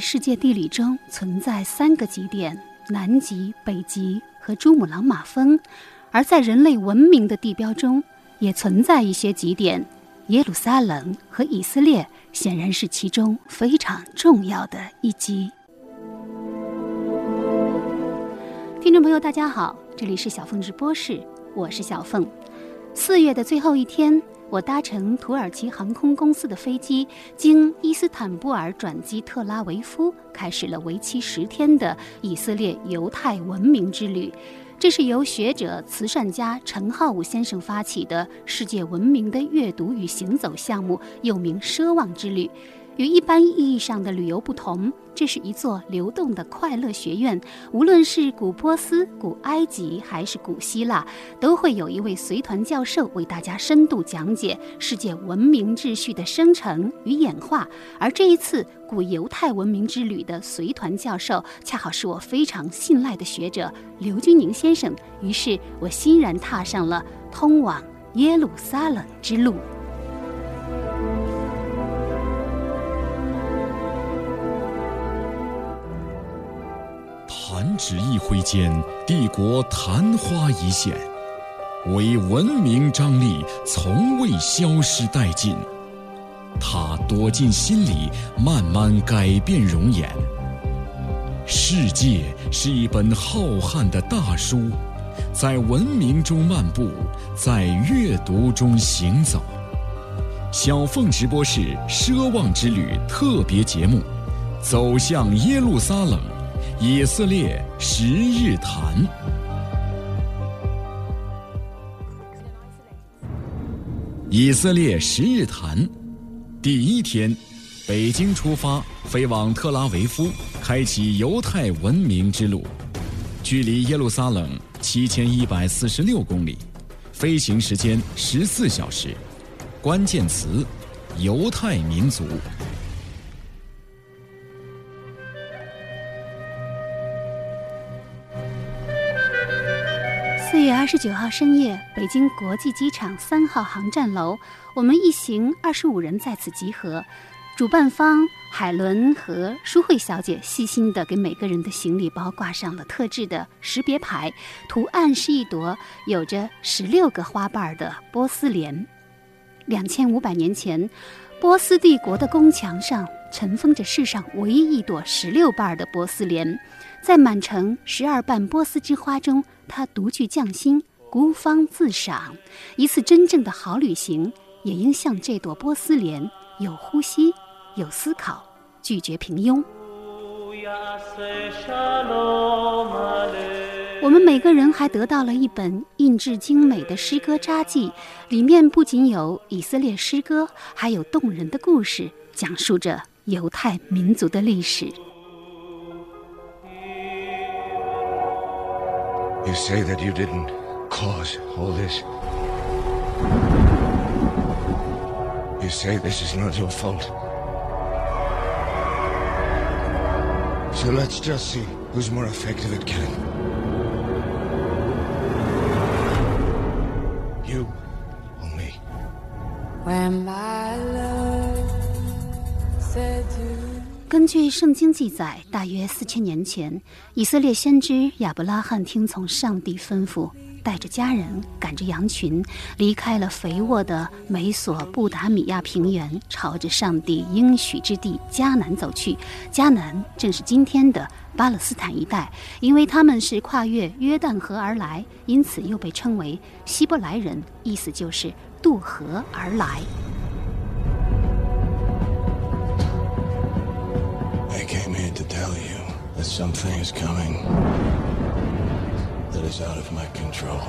世界地理中存在三个极点：南极、北极和珠穆朗玛峰；而在人类文明的地标中，也存在一些极点，耶路撒冷和以色列显然是其中非常重要的一极。听众朋友，大家好，这里是小凤直播室，我是小凤。四月的最后一天。我搭乘土耳其航空公司的飞机，经伊斯坦布尔转机特拉维夫，开始了为期十天的以色列犹太文明之旅。这是由学者、慈善家陈浩武先生发起的世界文明的阅读与行走项目，又名“奢望之旅”。与一般意义上的旅游不同，这是一座流动的快乐学院。无论是古波斯、古埃及还是古希腊，都会有一位随团教授为大家深度讲解世界文明秩序的生成与演化。而这一次古犹太文明之旅的随团教授，恰好是我非常信赖的学者刘军宁先生。于是我欣然踏上了通往耶路撒冷之路。指一挥间，帝国昙花一现，唯文明张力从未消失殆尽。它躲进心里，慢慢改变容颜。世界是一本浩瀚的大书，在文明中漫步，在阅读中行走。小凤直播室奢望之旅特别节目，走向耶路撒冷。以色列十日谈。以色列十日谈，第一天，北京出发，飞往特拉维夫，开启犹太文明之路。距离耶路撒冷七千一百四十六公里，飞行时间十四小时。关键词：犹太民族。十九号深夜，北京国际机场三号航站楼，我们一行二十五人在此集合。主办方海伦和舒慧小姐细心地给每个人的行李包挂上了特制的识别牌，图案是一朵有着十六个花瓣的波斯莲。两千五百年前，波斯帝国的宫墙上尘封着世上唯一一朵十六瓣的波斯莲。在满城十二瓣波斯之花中，他独具匠心，孤芳自赏。一次真正的好旅行，也应像这朵波斯莲，有呼吸，有思考，拒绝平庸。我们每个人还得到了一本印制精美的诗歌札记，里面不仅有以色列诗歌，还有动人的故事，讲述着犹太民族的历史。You say that you didn't cause all this. You say this is not your fault. So let's just see who's more effective at killing. You or me? When my 根据圣经记载，大约四千年前，以色列先知亚伯拉罕听从上帝吩咐，带着家人，赶着羊群，离开了肥沃的美索不达米亚平原，朝着上帝应许之地迦南走去。迦南正是今天的巴勒斯坦一带，因为他们是跨越约旦河而来，因此又被称为希伯来人，意思就是渡河而来。That something is coming that is out of my control.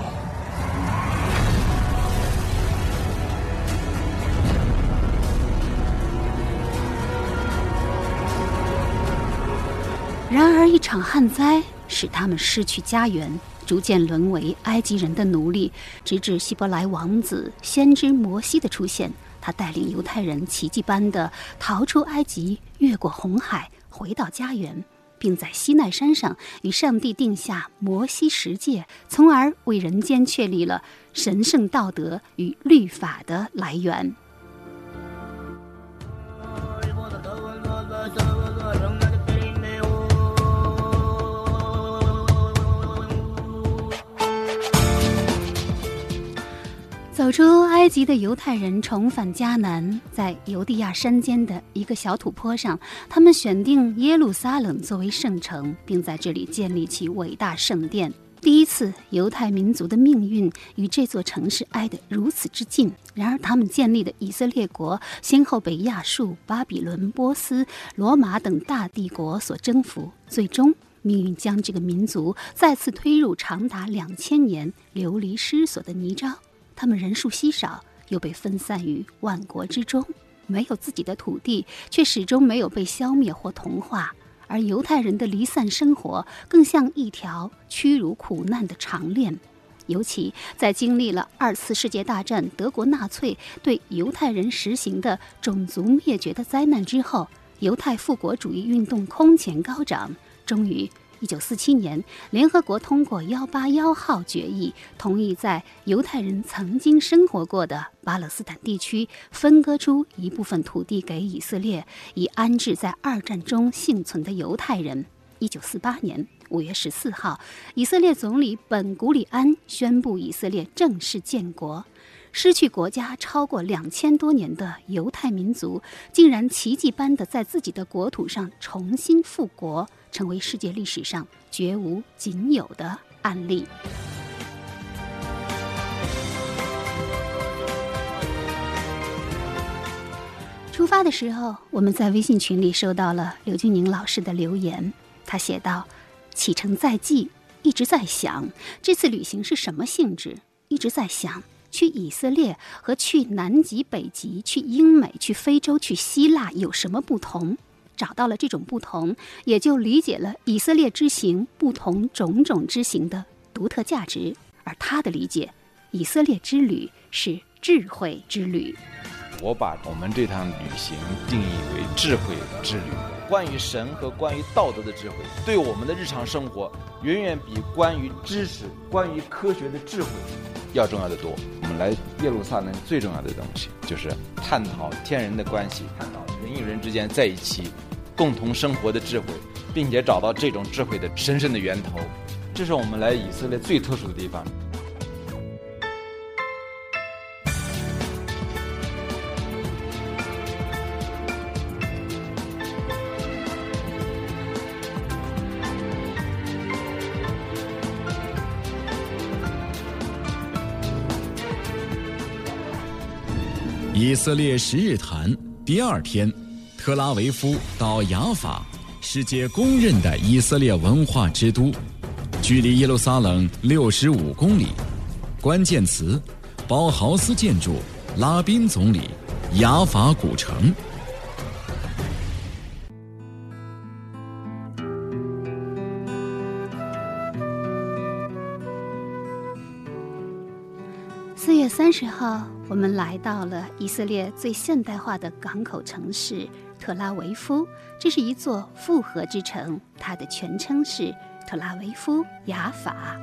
然而，一场旱灾使他们失去家园，逐渐沦为埃及人的奴隶，直至希伯来王子先知摩西的出现。他带领犹太人奇迹般的逃出埃及，越过红海，回到家园，并在西奈山上与上帝定下摩西十诫，从而为人间确立了神圣道德与律法的来源。走出埃及的犹太人重返迦南，在犹地亚山间的一个小土坡上，他们选定耶路撒冷作为圣城，并在这里建立起伟大圣殿。第一次，犹太民族的命运与这座城市挨得如此之近。然而，他们建立的以色列国先后被亚述、巴比伦、波斯、罗马等大帝国所征服，最终命运将这个民族再次推入长达两千年流离失所的泥沼。他们人数稀少，又被分散于万国之中，没有自己的土地，却始终没有被消灭或同化。而犹太人的离散生活，更像一条屈辱苦难的长链。尤其在经历了二次世界大战德国纳粹对犹太人实行的种族灭绝的灾难之后，犹太复国主义运动空前高涨，终于。一九四七年，联合国通过“幺八幺号”决议，同意在犹太人曾经生活过的巴勒斯坦地区分割出一部分土地给以色列，以安置在二战中幸存的犹太人。一九四八年五月十四号，以色列总理本·古里安宣布以色列正式建国。失去国家超过两千多年的犹太民族，竟然奇迹般的在自己的国土上重新复国。成为世界历史上绝无仅有的案例。出发的时候，我们在微信群里收到了刘俊宁老师的留言。他写道：“启程在即，一直在想这次旅行是什么性质，一直在想去以色列和去南极、北极、去英美、去非洲、去希腊有什么不同。”找到了这种不同，也就理解了以色列之行不同种种之行的独特价值。而他的理解，以色列之旅是智慧之旅。我把我们这趟旅行定义为智慧之旅。关于神和关于道德的智慧，对我们的日常生活，远远比关于知识、关于科学的智慧要重要的多。我们来耶路撒冷最重要的东西，就是探讨天人的关系，探讨人与人之间在一起。共同生活的智慧，并且找到这种智慧的深深的源头，这是我们来以色列最特殊的地方。以色列十日谈第二天。特拉维夫到雅法，世界公认的以色列文化之都，距离耶路撒冷六十五公里。关键词：包豪斯建筑、拉宾总理、雅法古城。四月三十号，我们来到了以色列最现代化的港口城市。特拉维夫，这是一座复合之城，它的全称是特拉维夫雅法。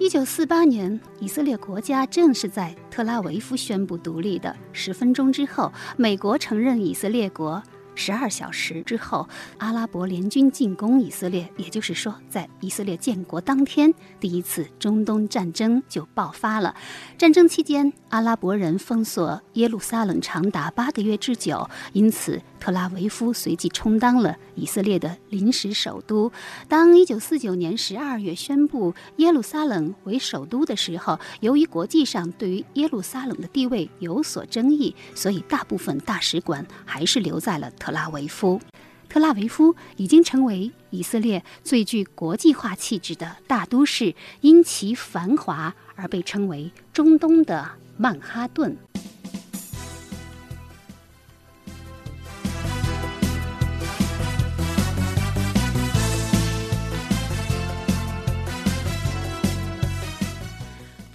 一九四八年，以色列国家正是在特拉维夫宣布独立的十分钟之后，美国承认以色列国。十二小时之后，阿拉伯联军进攻以色列，也就是说，在以色列建国当天，第一次中东战争就爆发了。战争期间，阿拉伯人封锁耶路撒冷长达八个月之久，因此。特拉维夫随即充当了以色列的临时首都。当1949年12月宣布耶路撒冷为首都的时候，由于国际上对于耶路撒冷的地位有所争议，所以大部分大使馆还是留在了特拉维夫。特拉维夫已经成为以色列最具国际化气质的大都市，因其繁华而被称为中东的曼哈顿。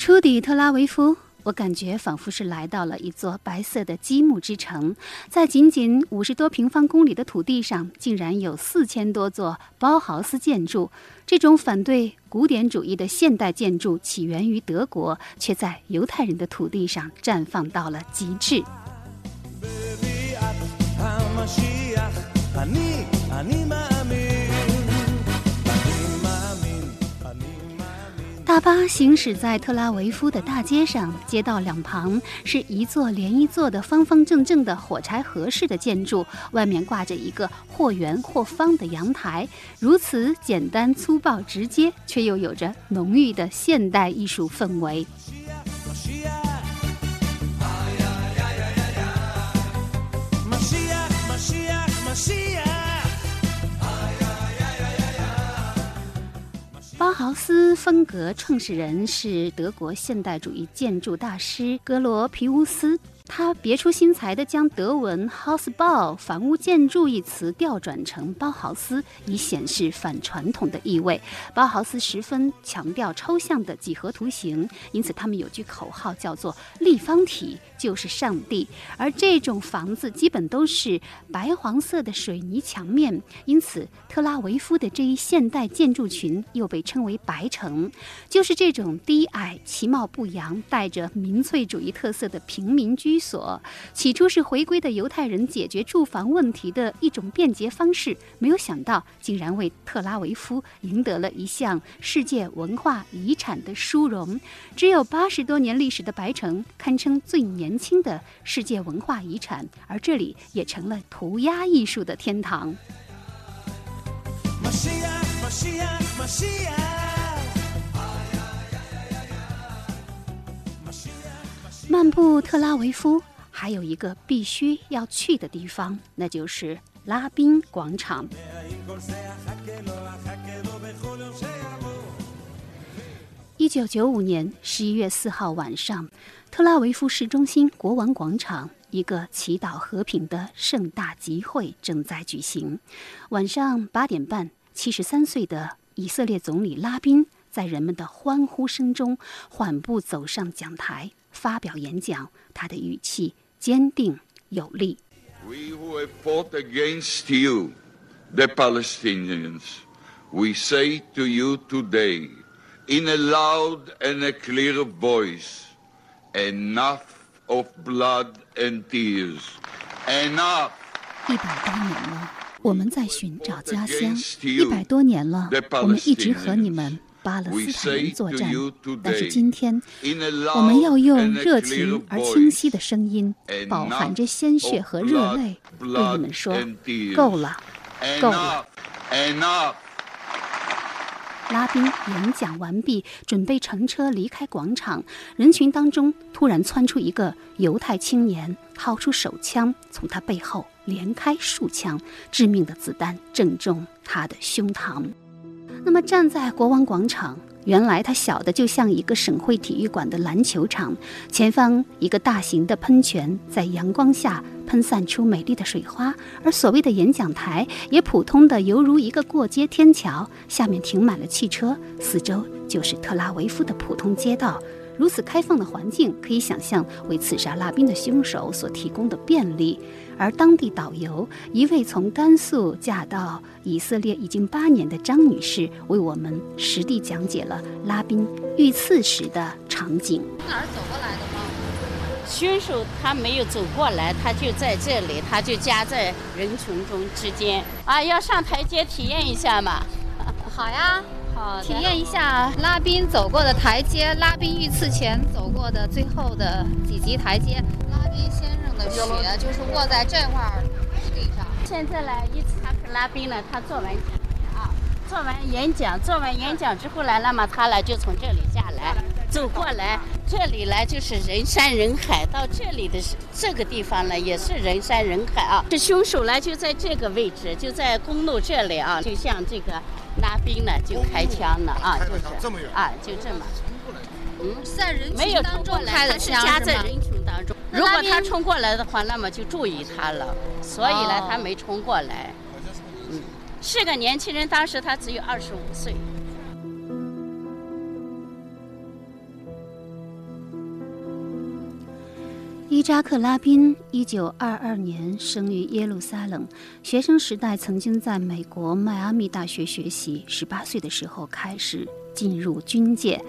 初抵特拉维夫，我感觉仿佛是来到了一座白色的积木之城，在仅仅五十多平方公里的土地上，竟然有四千多座包豪斯建筑。这种反对古典主义的现代建筑起源于德国，却在犹太人的土地上绽放到了极致。Baby, at, 大巴行驶在特拉维夫的大街上，街道两旁是一座连一座的方方正正的火柴盒式的建筑，外面挂着一个或圆或方的阳台。如此简单粗暴直接，却又有着浓郁的现代艺术氛围。包豪斯风格创始人是德国现代主义建筑大师格罗皮乌斯。他别出心裁地将德文 “Hausbau” 房屋建筑一词调转成包豪斯，以显示反传统的意味。包豪斯十分强调抽象的几何图形，因此他们有句口号叫做“立方体就是上帝”。而这种房子基本都是白黄色的水泥墙面，因此特拉维夫的这一现代建筑群又被称为“白城”，就是这种低矮、其貌不扬、带着民粹主义特色的平民居。居所起初是回归的犹太人解决住房问题的一种便捷方式，没有想到竟然为特拉维夫赢得了一项世界文化遗产的殊荣。只有八十多年历史的白城，堪称最年轻的世界文化遗产，而这里也成了涂鸦艺术的天堂。漫步特拉维夫，还有一个必须要去的地方，那就是拉宾广场。一九九五年十一月四号晚上，特拉维夫市中心国王广场，一个祈祷和平的盛大集会正在举行。晚上八点半，七十三岁的以色列总理拉宾在人们的欢呼声中缓步走上讲台。发表演讲，他的语气坚定有力。We who have fought against you, the Palestinians, we say to you today, in a loud and a clear voice, enough of blood and tears, enough. 一百多年了，我们在寻找家乡。一百多年了，我们一直和你们。巴勒斯坦人作战，但是今天我们要用热情而清晰的声音，饱含着鲜血和热泪，对你们说：够了，够了。拉宾演讲完毕，准备乘车离开广场，人群当中突然窜出一个犹太青年，掏出手枪，从他背后连开数枪，致命的子弹正中他的胸膛。那么站在国王广场，原来它小的就像一个省会体育馆的篮球场，前方一个大型的喷泉在阳光下喷散出美丽的水花，而所谓的演讲台也普通的犹如一个过街天桥，下面停满了汽车，四周就是特拉维夫的普通街道。如此开放的环境，可以想象为刺杀拉宾的凶手所提供的便利。而当地导游，一位从甘肃嫁到以色列已经八年的张女士，为我们实地讲解了拉宾遇刺时的场景。哪儿走过来的吗？凶手他没有走过来，他就在这里，他就夹在人群中之间。啊，要上台阶体验一下嘛？好呀。体验一下拉宾走过的台阶，拉宾遇刺前走过的最后的几级台阶。拉宾先生的血就是卧在这块儿地上。现在呢，一查是拉宾呢，他做完啊，做完演讲，做完演讲之后呢，那么他呢就从这里下来，走过来，这里呢就是人山人海，到这里的这个地方呢也是人山人海啊。这凶手呢就在这个位置，就在公路这里啊，就像这个。拉宾呢就开枪了啊，就是啊，就这么，嗯，在人群当中开的枪夹在人群当中。如果他冲过来的话，那么就注意他了。所以呢，他没冲过来。嗯，是个年轻人当时他只有二十五岁。伊扎克拉宾一九二二年生于耶路撒冷学生时代曾经在美国迈阿密大学学习十八岁的时候开始进入军界。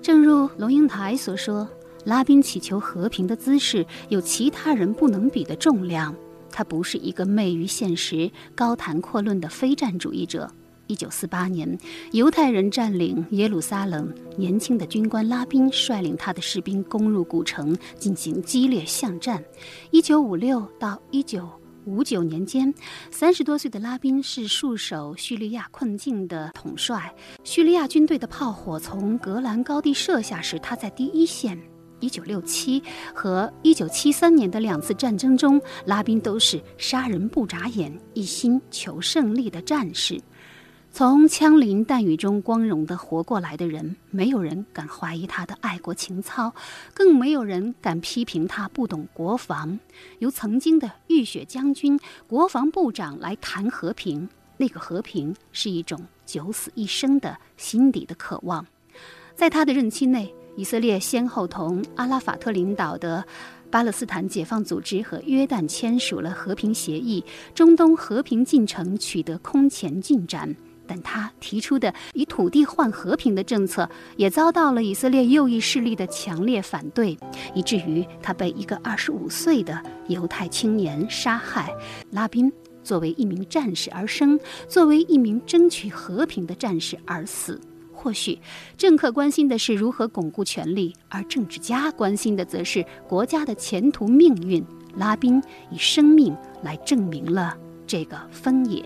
正如龙应台所说拉宾祈求和平的姿势有其他人不能比的重量他不是一个昧于现实、高谈阔论的非战主义者。一九四八年，犹太人占领耶路撒冷，年轻的军官拉宾率领他的士兵攻入古城，进行激烈巷战。一九五六到一九五九年间，三十多岁的拉宾是戍守叙利亚困境的统帅。叙利亚军队的炮火从格兰高地射下时，他在第一线。一九六七和一九七三年的两次战争中，拉宾都是杀人不眨眼、一心求胜利的战士。从枪林弹雨中光荣地活过来的人，没有人敢怀疑他的爱国情操，更没有人敢批评他不懂国防。由曾经的浴血将军、国防部长来谈和平，那个和平是一种九死一生的心底的渴望。在他的任期内，以色列先后同阿拉法特领导的巴勒斯坦解放组织和约旦签署了和平协议，中东和平进程取得空前进展。但他提出的以土地换和平的政策，也遭到了以色列右翼势力的强烈反对，以至于他被一个二十五岁的犹太青年杀害。拉宾作为一名战士而生，作为一名争取和平的战士而死。或许，政客关心的是如何巩固权力，而政治家关心的则是国家的前途命运。拉宾以生命来证明了这个分野。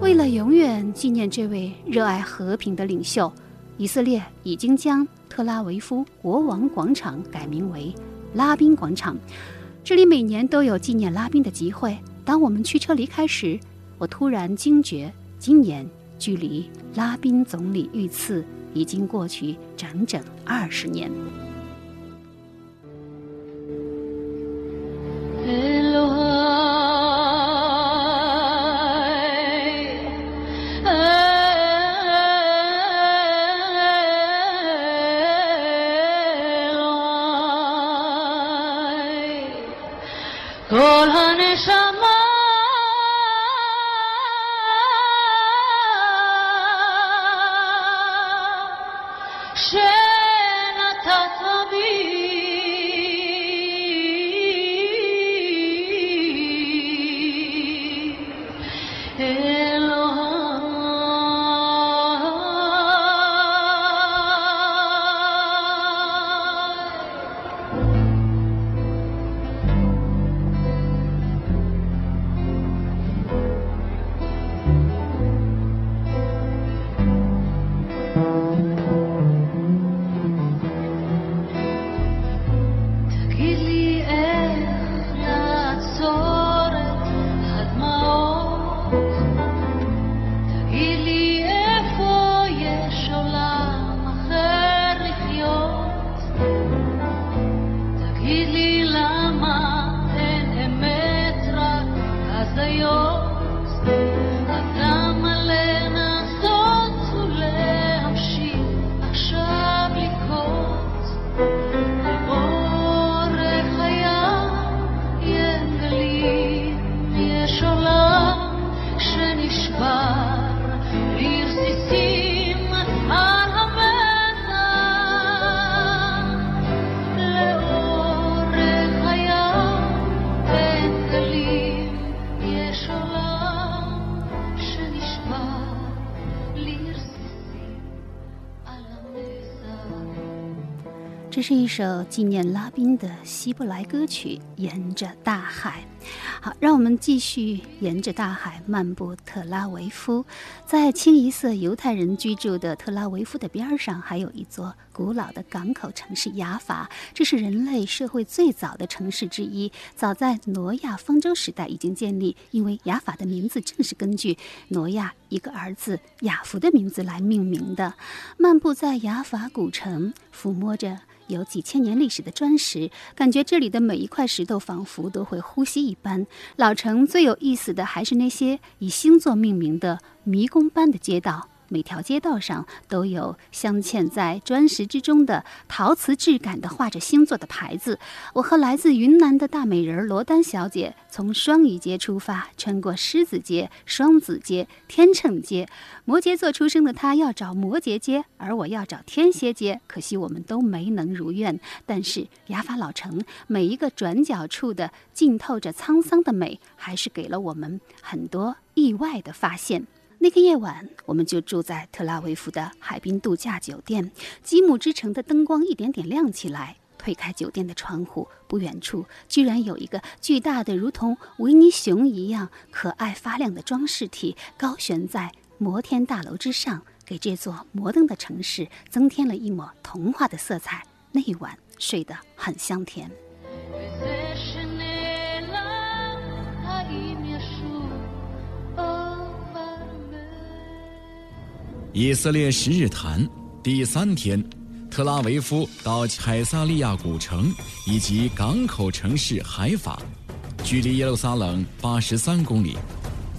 为了永远纪念这位热爱和平的领袖，以色列已经将特拉维夫国王广场改名为拉宾广场。这里每年都有纪念拉宾的集会。当我们驱车离开时，我突然惊觉，今年距离拉宾总理遇刺已经过去整整二十年。首纪念拉宾的希伯来歌曲《沿着大海》。好，让我们继续沿着大海漫步特拉维夫。在清一色犹太人居住的特拉维夫的边上，还有一座古老的港口城市雅法。这是人类社会最早的城市之一，早在挪亚方舟时代已经建立。因为雅法的名字正是根据挪亚一个儿子雅福的名字来命名的。漫步在雅法古城，抚摸着。有几千年历史的砖石，感觉这里的每一块石头仿佛都会呼吸一般。老城最有意思的还是那些以星座命名的迷宫般的街道，每条街道上都有镶嵌在砖石之中的陶瓷质感的画着星座的牌子。我和来自云南的大美人罗丹小姐从双鱼街出发，穿过狮子街、双子街、天秤街。摩羯座出生的她要找摩羯街，而我要找天蝎街。可惜我们都没能如愿。但是雅法老城每一个转角处的浸透着沧桑的美，还是给了我们很多意外的发现。那个夜晚，我们就住在特拉维夫的海滨度假酒店。吉姆之城的灯光一点点亮起来。推开酒店的窗户，不远处居然有一个巨大的、如同维尼熊一样可爱发亮的装饰体，高悬在摩天大楼之上，给这座摩登的城市增添了一抹童话的色彩。那一晚睡得很香甜。以色列十日谈第三天，特拉维夫到凯撒利亚古城以及港口城市海法，距离耶路撒冷八十三公里。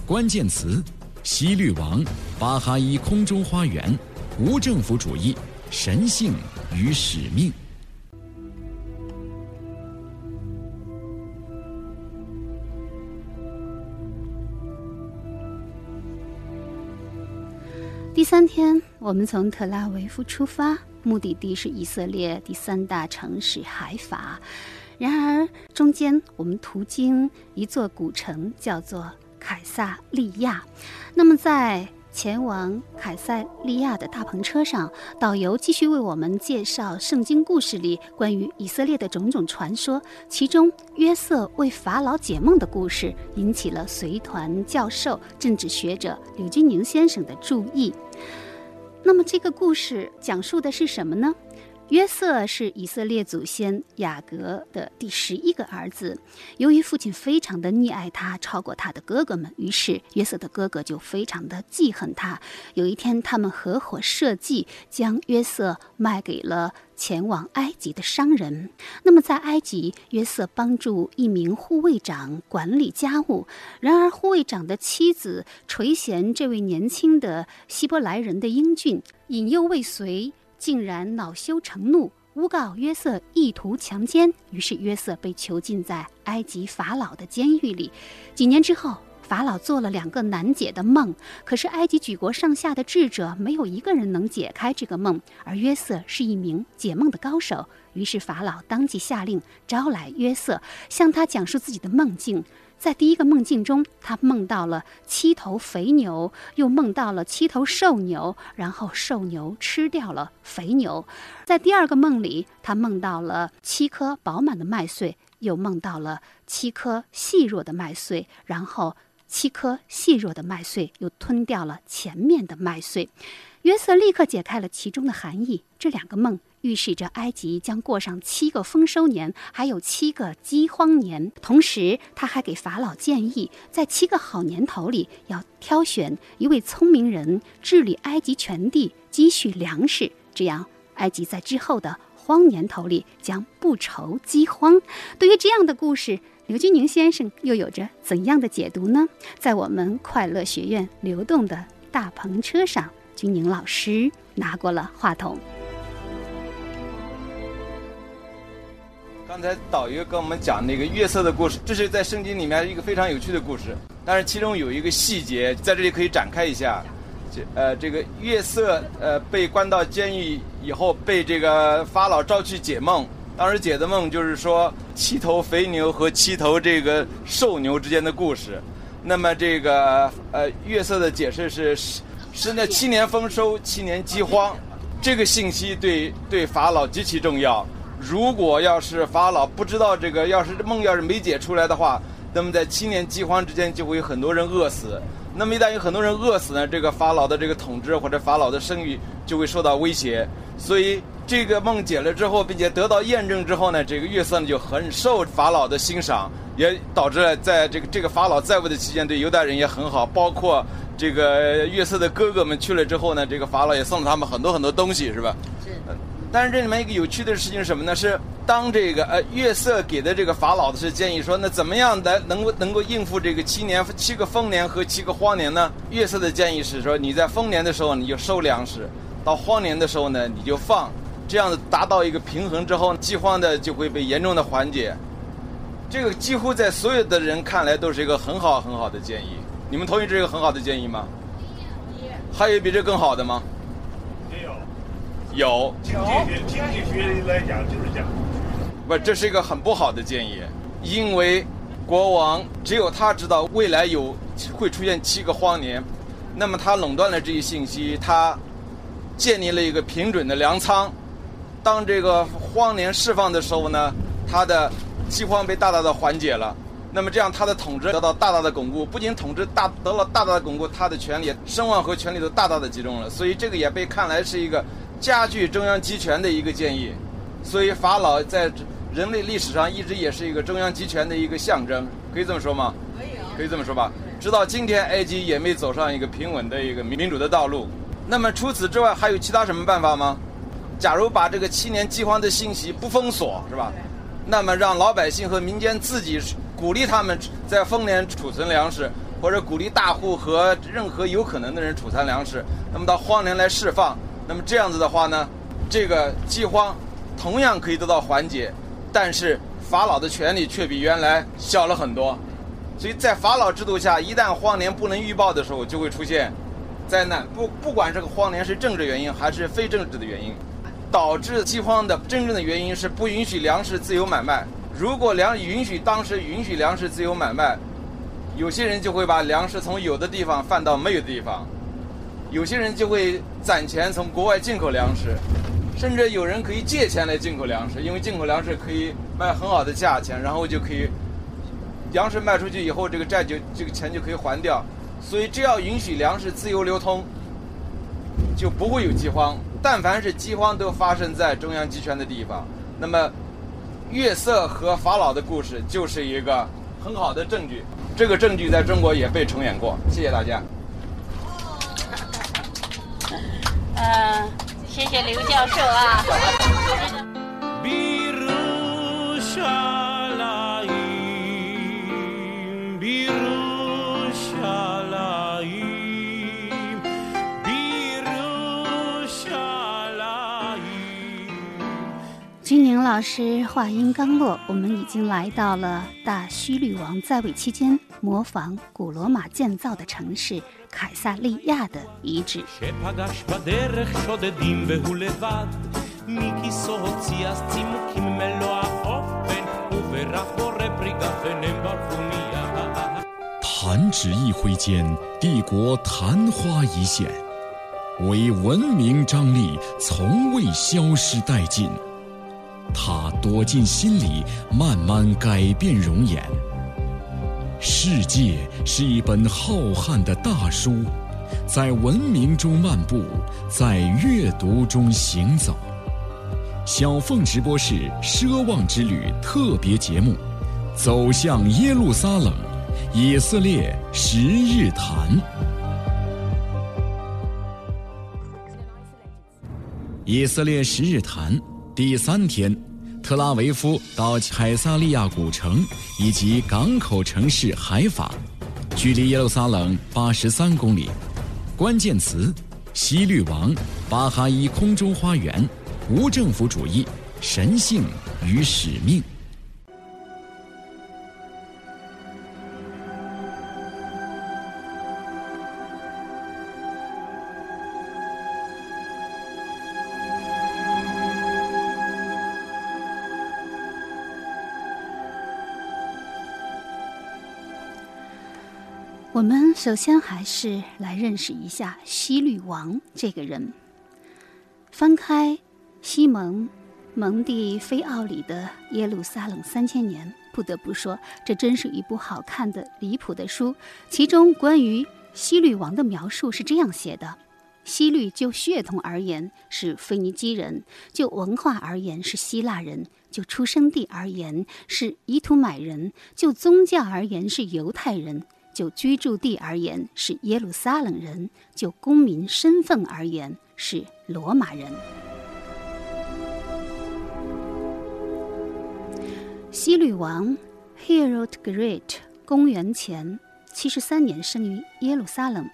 关键词：西律王、巴哈伊空中花园、无政府主义、神性与使命。第三天，我们从特拉维夫出发，目的地是以色列第三大城市海法。然而，中间我们途经一座古城，叫做凯撒利亚。那么，在前往凯塞利亚的大篷车上，导游继续为我们介绍圣经故事里关于以色列的种种传说。其中，约瑟为法老解梦的故事引起了随团教授、政治学者柳金宁先生的注意。那么，这个故事讲述的是什么呢？约瑟是以色列祖先雅各的第十一个儿子。由于父亲非常的溺爱他，超过他的哥哥们，于是约瑟的哥哥就非常的记恨他。有一天，他们合伙设计，将约瑟卖给了前往埃及的商人。那么，在埃及，约瑟帮助一名护卫长管理家务。然而，护卫长的妻子垂涎这位年轻的希伯来人的英俊，引诱未遂。竟然恼羞成怒，诬告约瑟意图强奸，于是约瑟被囚禁在埃及法老的监狱里。几年之后，法老做了两个难解的梦，可是埃及举国上下的智者没有一个人能解开这个梦，而约瑟是一名解梦的高手。于是法老当即下令招来约瑟，向他讲述自己的梦境。在第一个梦境中，他梦到了七头肥牛，又梦到了七头瘦牛，然后瘦牛吃掉了肥牛。在第二个梦里，他梦到了七颗饱满的麦穗，又梦到了七颗细弱的麦穗，然后七颗细弱的麦穗又吞掉了前面的麦穗。约瑟立刻解开了其中的含义，这两个梦。预示着埃及将过上七个丰收年，还有七个饥荒年。同时，他还给法老建议，在七个好年头里，要挑选一位聪明人治理埃及全地，积蓄粮食，这样埃及在之后的荒年头里将不愁饥荒。对于这样的故事，刘军宁先生又有着怎样的解读呢？在我们快乐学院流动的大篷车上，军宁老师拿过了话筒。刚才导游跟我们讲那个月色的故事，这是在圣经里面一个非常有趣的故事。但是其中有一个细节，在这里可以展开一下。这呃，这个月色呃被关到监狱以后，被这个法老召去解梦。当时解的梦就是说七头肥牛和七头这个瘦牛之间的故事。那么这个呃月色的解释是是那七年丰收，七年饥荒。这个信息对对法老极其重要。如果要是法老不知道这个，要是梦要是没解出来的话，那么在七年饥荒之间就会有很多人饿死。那么一旦有很多人饿死呢，这个法老的这个统治或者法老的声誉就会受到威胁。所以这个梦解了之后，并且得到验证之后呢，这个月色呢就很受法老的欣赏，也导致了在这个这个法老在位的期间对犹太人也很好，包括这个月色的哥哥们去了之后呢，这个法老也送了他们很多很多东西，是吧？是。但是这里面一个有趣的事情是什么呢？是当这个呃月色给的这个法老的是建议说，那怎么样来能够能够应付这个七年七个丰年和七个荒年呢？月色的建议是说，你在丰年的时候你就收粮食，到荒年的时候呢你就放，这样子达到一个平衡之后，饥荒的就会被严重的缓解。这个几乎在所有的人看来都是一个很好很好的建议。你们同意这个很好的建议吗？还有比这更好的吗？有。经济学经济学来讲就是这样。不，这是一个很不好的建议，因为国王只有他知道未来有会出现七个荒年，那么他垄断了这一信息，他建立了一个平准的粮仓。当这个荒年释放的时候呢，他的饥荒被大大的缓解了。那么这样他的统治得到大大的巩固，不仅统治大得了大大的巩固，他的权力、声望和权力都大大的集中了。所以这个也被看来是一个加剧中央集权的一个建议。所以法老在。人类历史上一直也是一个中央集权的一个象征，可以这么说吗？可以，可以这么说吧。直到今天，埃及也没走上一个平稳的一个民主的道路。那么除此之外，还有其他什么办法吗？假如把这个七年饥荒的信息不封锁，是吧？那么让老百姓和民间自己鼓励他们在丰年储存粮食，或者鼓励大户和任何有可能的人储藏粮食，那么到荒年来释放。那么这样子的话呢，这个饥荒同样可以得到缓解。但是法老的权力却比原来小了很多，所以在法老制度下，一旦荒年不能预报的时候，就会出现灾难。不，不管这个荒年是政治原因还是非政治的原因，导致饥荒的真正的原因是不允许粮食自由买卖。如果粮允许当时允许粮食自由买卖，有些人就会把粮食从有的地方贩到没有的地方，有些人就会攒钱从国外进口粮食。甚至有人可以借钱来进口粮食，因为进口粮食可以卖很好的价钱，然后就可以粮食卖出去以后，这个债就这个钱就可以还掉。所以只要允许粮食自由流通，就不会有饥荒。但凡是饥荒，都发生在中央集权的地方。那么，月色和法老的故事就是一个很好的证据。这个证据在中国也被重演过。谢谢大家。嗯。谢谢刘教授啊。金宁老师话音刚落，我们已经来到了大希律王在位期间模仿古罗马建造的城市。凯撒利亚的遗址。弹指一挥间，帝国昙花一现，唯文明张力从未消失殆尽。它躲进心里，慢慢改变容颜。世界是一本浩瀚的大书，在文明中漫步，在阅读中行走。小凤直播室《奢望之旅》特别节目，走向耶路撒冷，以色列十日谈。以色列十日谈第三天。特拉维夫到凯撒利亚古城以及港口城市海法，距离耶路撒冷八十三公里。关键词：西律王、巴哈伊空中花园、无政府主义、神性与使命。我们首先还是来认识一下西律王这个人。翻开西蒙蒙蒂菲奥里的《耶路撒冷三千年》，不得不说，这真是一部好看的离谱的书。其中关于西律王的描述是这样写的：西律就血统而言是腓尼基人，就文化而言是希腊人，就出生地而言是伊图买人，就宗教而言是犹太人。就居住地而言是耶路撒冷人，就公民身份而言是罗马人。西律王 Herod Great 公元前七十三年生于耶路撒冷，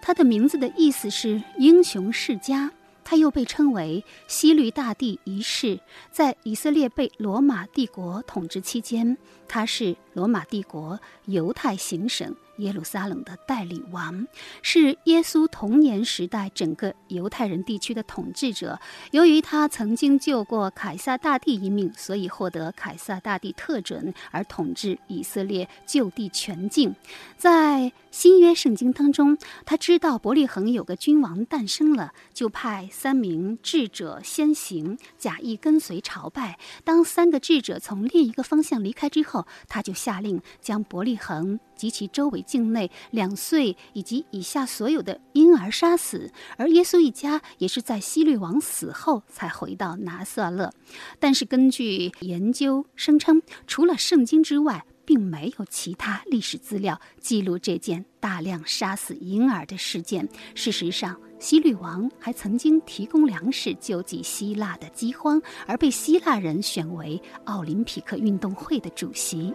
他的名字的意思是英雄世家。他又被称为西律大帝一世，在以色列被罗马帝国统治期间，他是罗马帝国犹太行省。耶路撒冷的代理王是耶稣童年时代整个犹太人地区的统治者。由于他曾经救过凯撒大帝一命，所以获得凯撒大帝特准，而统治以色列就地全境。在新约圣经当中，他知道伯利恒有个君王诞生了，就派三名智者先行，假意跟随朝拜。当三个智者从另一个方向离开之后，他就下令将伯利恒及其周围。境内两岁以及以下所有的婴儿杀死，而耶稣一家也是在希律王死后才回到拿撒勒。但是根据研究声称，除了圣经之外，并没有其他历史资料记录这件大量杀死婴儿的事件。事实上，希律王还曾经提供粮食救济希腊的饥荒，而被希腊人选为奥林匹克运动会的主席。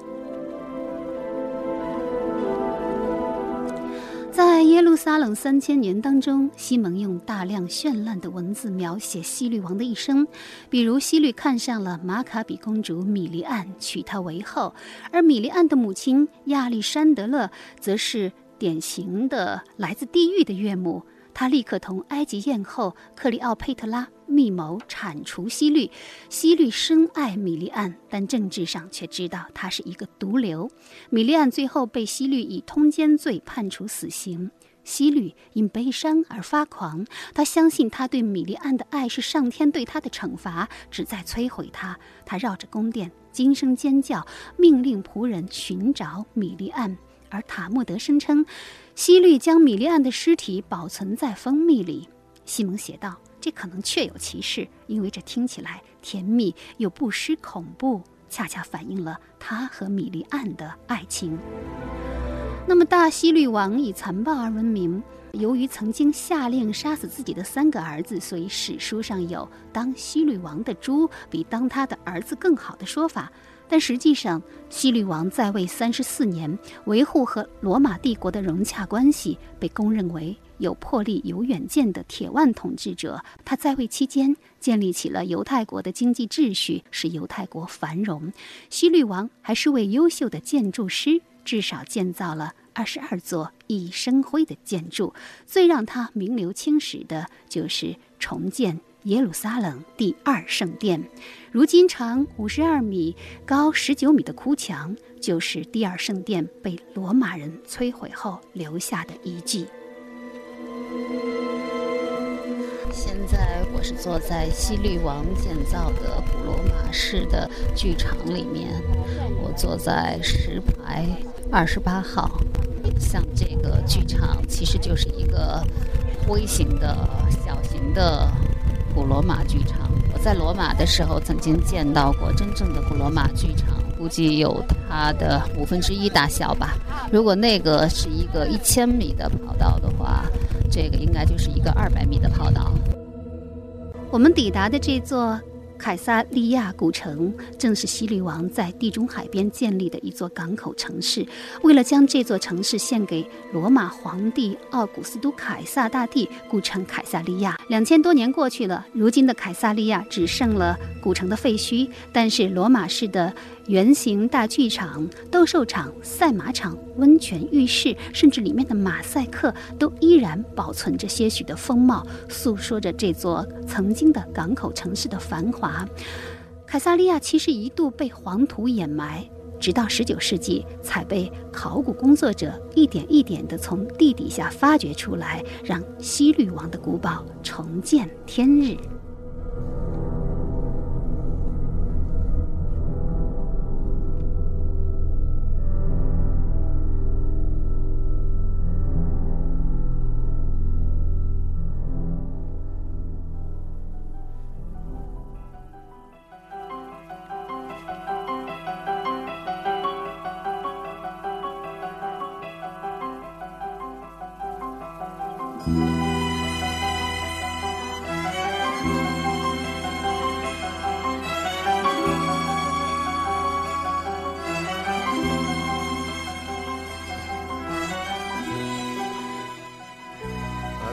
在耶路撒冷三千年当中，西蒙用大量绚烂的文字描写希律王的一生，比如希律看上了马卡比公主米利安，娶她为后，而米利安的母亲亚历山德勒则是典型的来自地狱的岳母。他立刻同埃及艳后克里奥佩特拉密谋铲除西律。西律深爱米利安，但政治上却知道他是一个毒瘤。米利安最后被西律以通奸罪判处死刑。西律因悲伤而发狂，他相信他对米利安的爱是上天对他的惩罚，旨在摧毁他。他绕着宫殿惊声尖叫，命令仆人寻找米利安。而塔木德声称。希律将米利安的尸体保存在蜂蜜里，西蒙写道：“这可能确有其事，因为这听起来甜蜜又不失恐怖，恰恰反映了他和米利安的爱情。”那么，大希律王以残暴而闻名，由于曾经下令杀死自己的三个儿子，所以史书上有“当希律王的猪比当他的儿子更好”的说法。但实际上，希律王在位三十四年，维护和罗马帝国的融洽关系，被公认为有魄力、有远见的铁腕统治者。他在位期间，建立起了犹太国的经济秩序，使犹太国繁荣。希律王还是位优秀的建筑师，至少建造了二十二座熠熠生辉的建筑。最让他名留青史的，就是重建。耶路撒冷第二圣殿，如今长五十二米、高十九米的哭墙，就是第二圣殿被罗马人摧毁后留下的遗迹。现在我是坐在西律王建造的古罗马式的剧场里面，我坐在十排二十八号。像这个剧场，其实就是一个微型的小型的。古罗马剧场，我在罗马的时候曾经见到过真正的古罗马剧场，估计有它的五分之一大小吧。如果那个是一个一千米的跑道的话，这个应该就是一个二百米的跑道。我们抵达的这座。凯撒利亚古城正是希律王在地中海边建立的一座港口城市。为了将这座城市献给罗马皇帝奥古斯都凯撒大帝，故称凯撒利亚。两千多年过去了，如今的凯撒利亚只剩了古城的废墟，但是罗马式的。圆形大剧场、斗兽场、赛马场、温泉浴室，甚至里面的马赛克，都依然保存着些许的风貌，诉说着这座曾经的港口城市的繁华。凯撒利亚其实一度被黄土掩埋，直到19世纪才被考古工作者一点一点地从地底下发掘出来，让西律王的古堡重见天日。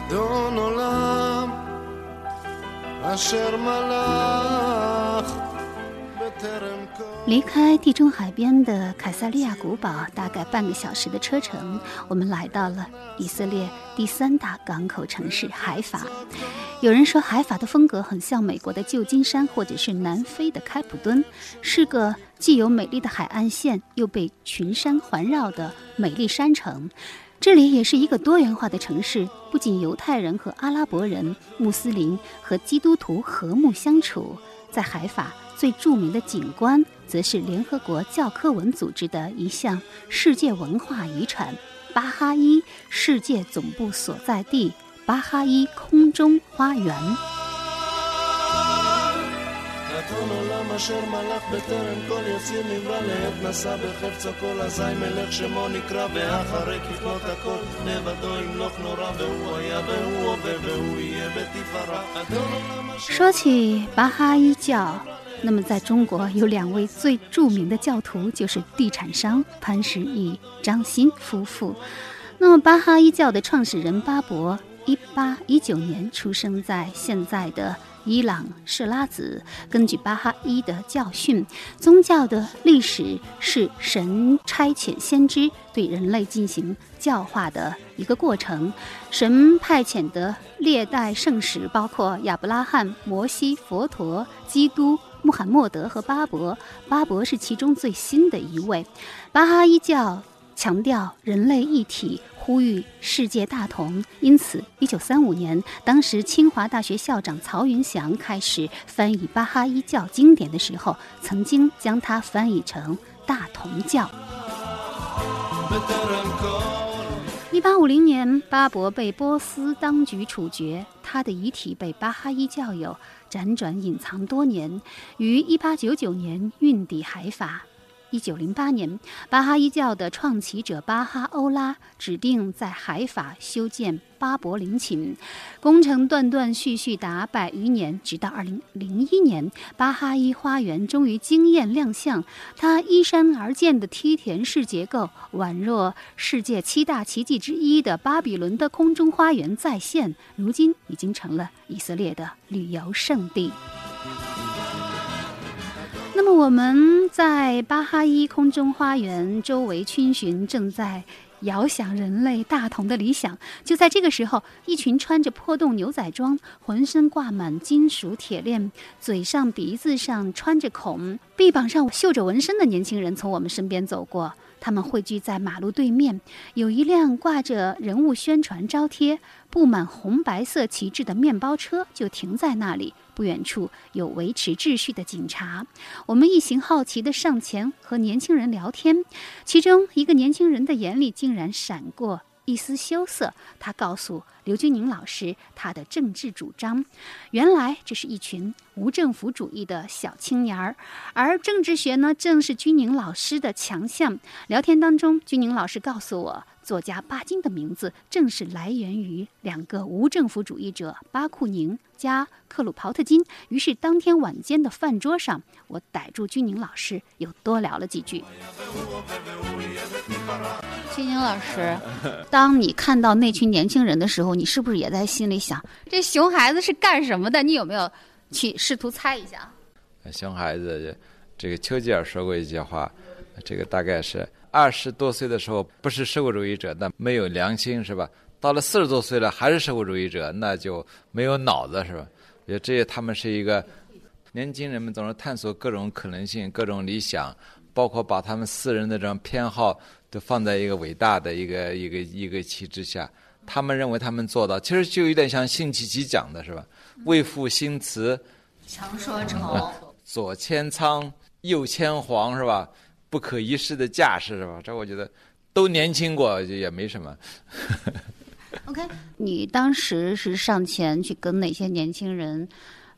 אדון עולם אשר מלך בטרם כל 离开地中海边的凯撒利亚古堡，大概半个小时的车程，我们来到了以色列第三大港口城市海法。有人说，海法的风格很像美国的旧金山，或者是南非的开普敦，是个既有美丽的海岸线，又被群山环绕的美丽山城。 这里也是一个多元化的城市，不仅犹太人和阿拉伯人、穆斯林和基督徒和睦相处。在海法最著名的景观，则是联合国教科文组织的一项世界文化遗产——巴哈伊世界总部所在地巴哈伊空中花园。אדון עולם אשר מלך בטרם כל יציר נברא לעת נשא בחפצו כל אזי מלך שמו נקרא ואחרי כפנות הכל לבדו ימלוך נורא והוא היה והוא הווה והוא יהיה בתפארה אדון עולם אשר 说起巴哈伊教，那么在中国有两位最着名的教徒，就是地产商潘石屹、张欣夫妇。那么巴哈伊教的创始人巴伯，一八一九年出生在现在的 伊朗士拉子。根据巴哈伊的教训，宗教的历史是神差遣先知对人类进行教化的一个过程。神派遣的历代圣使包括亚伯拉罕、摩西、佛陀、基督、穆罕默德和巴伯。巴伯是其中最新的一位。巴哈伊教强调人类一体，呼吁世界大同。因此一九三五年当时清华大学校长曹云祥开始翻译巴哈伊教经典的时候曾经将它翻译成大同教。一八五零年巴博被波斯当局处决他的遗体被巴哈伊教友辗转隐藏多年于一八九九年运抵海法。一九零八年，巴哈伊教的创起者巴哈欧拉指定在海法修建巴伯陵寝，工程断断续续达百余年，直到二零零一年，巴哈伊花园终于惊艳亮相。它依山而建的梯田式结构，宛若世界七大奇迹之一的巴比伦的空中花园再现，如今已经成了以色列的旅游胜地。那么我们在巴哈伊空中花园周围逡巡，正在遥想人类大同的理想。就在这个时候，一群穿着破洞牛仔装、浑身挂满金属铁链、嘴上、鼻子上穿着孔、臂膀上绣着纹身的年轻人从我们身边走过。他们汇聚在马路对面，有一辆挂着人物宣传招贴、布满红白色旗帜的面包车就停在那里。不远处有维持秩序的警察。我们一行好奇地上前和年轻人聊天，其中一个年轻人的眼里竟然闪过一丝羞涩。他告诉刘军宁老师他的政治主张，原来这是一群无政府主义的小青年儿，而政治学呢，正是军宁老师的强项。聊天当中，军宁老师告诉我。作家巴金的名字正是来源于两个无政府主义者巴库宁加克鲁刨特金。于是当天晚间的饭桌上，我逮住军宁老师，又多聊了几句。军宁老师，当你看到那群年轻人的时候，你是不是也在心里想，这熊孩子是干什么的？你有没有去试图猜一下？熊孩子，这个丘吉尔说过一句话，这个大概是。二十多岁的时候不是社会主义者，那没有良心是吧？到了四十多岁了还是社会主义者，那就没有脑子是吧？我觉得这些他们是一个年轻人们总是探索各种可能性、各种理想，包括把他们私人的这种偏好都放在一个伟大的一个一个一个旗帜下。他们认为他们做到，其实就有点像辛弃疾讲的是吧？为赋新词强说愁，左牵仓，右牵黄是吧？不可一世的架势是吧？这我觉得都年轻过，也没什么。OK，你当时是上前去跟哪些年轻人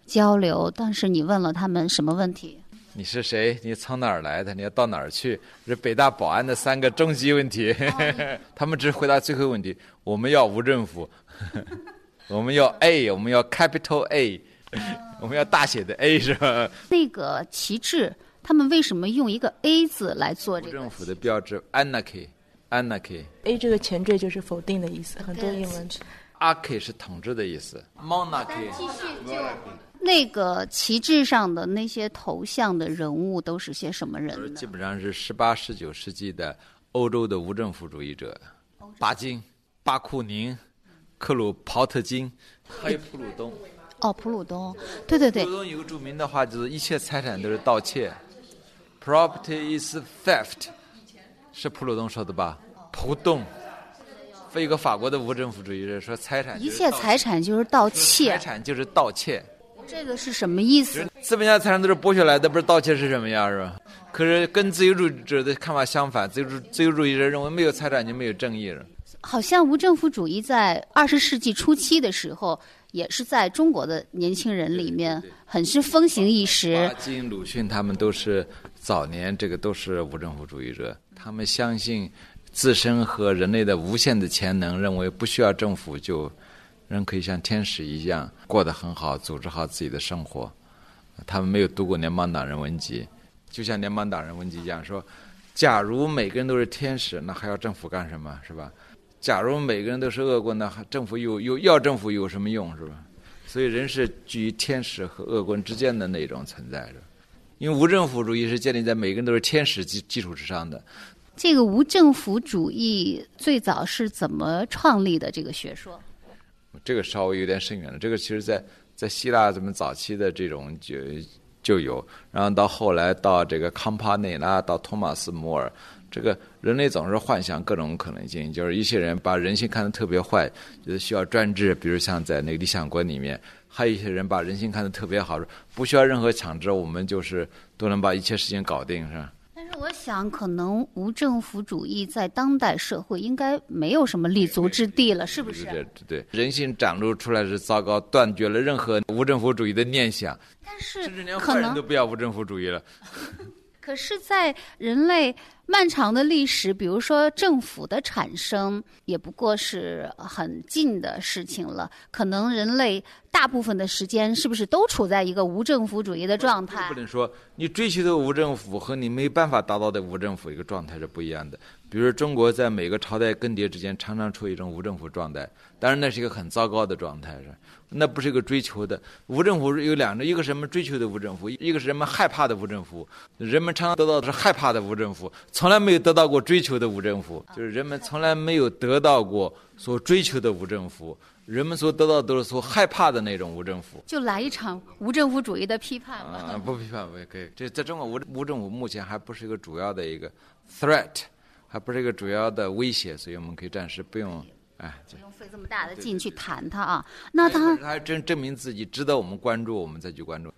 交流？当时你问了他们什么问题？你是谁？你从哪儿来的？你要到哪儿去？是北大保安的三个终极问题。哦、他们只回答最后问题：我们要无政府，我们要 A，我们要 capital A，、嗯、我们要大写的 A 是吧？那个旗帜。他们为什么用一个 A 字来做这个？政府的标志 anarchy，anarchy。A 这个前缀就是否定的意思，很多英文。a r c h y 是统治的意思，monarchy。那个旗帜上的那些头像的人物都是些什么人呢？基本上是十八、十九世纪的欧洲的无政府主义者，巴金、巴库宁、克鲁泡特金，还有普鲁东。哦，普鲁东，对对对。普鲁东有个著名的话，就是一切财产都是盗窃，property is theft，是普鲁东说的吧？普东，一个法国的无政府主义者说，财产一切财产就是盗窃，财产就是盗窃。这个是什么意思？资本家财产都是剥削来的，不是盗窃是什么呀是吧？可是跟自由主义者的看法相反，自由主自由主义者认为没有财产就没有正义了。好像无政府主义在二十世纪初期的时候，也是在中国的年轻人里面很是风行一时。巴金、鲁迅他们都是早年这个都是无政府主义者，他们相信自身和人类的无限的潜能，认为不需要政府就。人可以像天使一样过得很好，组织好自己的生活。他们没有读过联邦党人文集，就像联邦党人文集一样说：假如每个人都是天使，那还要政府干什么？是吧？假如每个人都是恶棍，那政府有有要政府有什么用？是吧？所以人是居于天使和恶棍之间的那种存在着。因为无政府主义是建立在每个人都是天使基基础之上的。这个无政府主义最早是怎么创立的？这个学说？这个稍微有点深远了。这个其实，在在希腊咱们早期的这种就就有，然后到后来到这个康帕内拉，到托马斯摩尔，这个人类总是幻想各种可能性，就是一些人把人性看得特别坏，就是需要专制，比如像在那个理想国里面，还有一些人把人性看得特别好，不需要任何强制，我们就是都能把一切事情搞定，是吧？但是我想，可能无政府主义在当代社会应该没有什么立足之地了，是不是？对对，人性展露出来是糟糕，断绝了任何无政府主义的念想。但是，甚至连坏人都不要无政府主义了。可是，在人类漫长的历史，比如说政府的产生，也不过是很近的事情了。可能人类大部分的时间，是不是都处在一个无政府主义的状态？不能说你追求的无政府和你没办法达到的无政府一个状态是不一样的。比如中国在每个朝代更迭之间，常常处于一种无政府状态，当然那是一个很糟糕的状态，是。那不是一个追求的无政府有两种，一个是人们追求的无政府，一个是人们害怕的无政府。人们常常得到的是害怕的无政府，从来没有得到过追求的无政府。就是人们从来没有得到过所追求的无政府，人们所得到都是所害怕的那种无政府。就来一场无政府主义的批判吧。啊，不批判也可以。这在中国无无政府目前还不是一个主要的一个 threat，还不是一个主要的威胁，所以我们可以暂时不用。哎，不用费这么大的劲去谈它啊。那他他证证明自己值得我们关注，我们再去关注。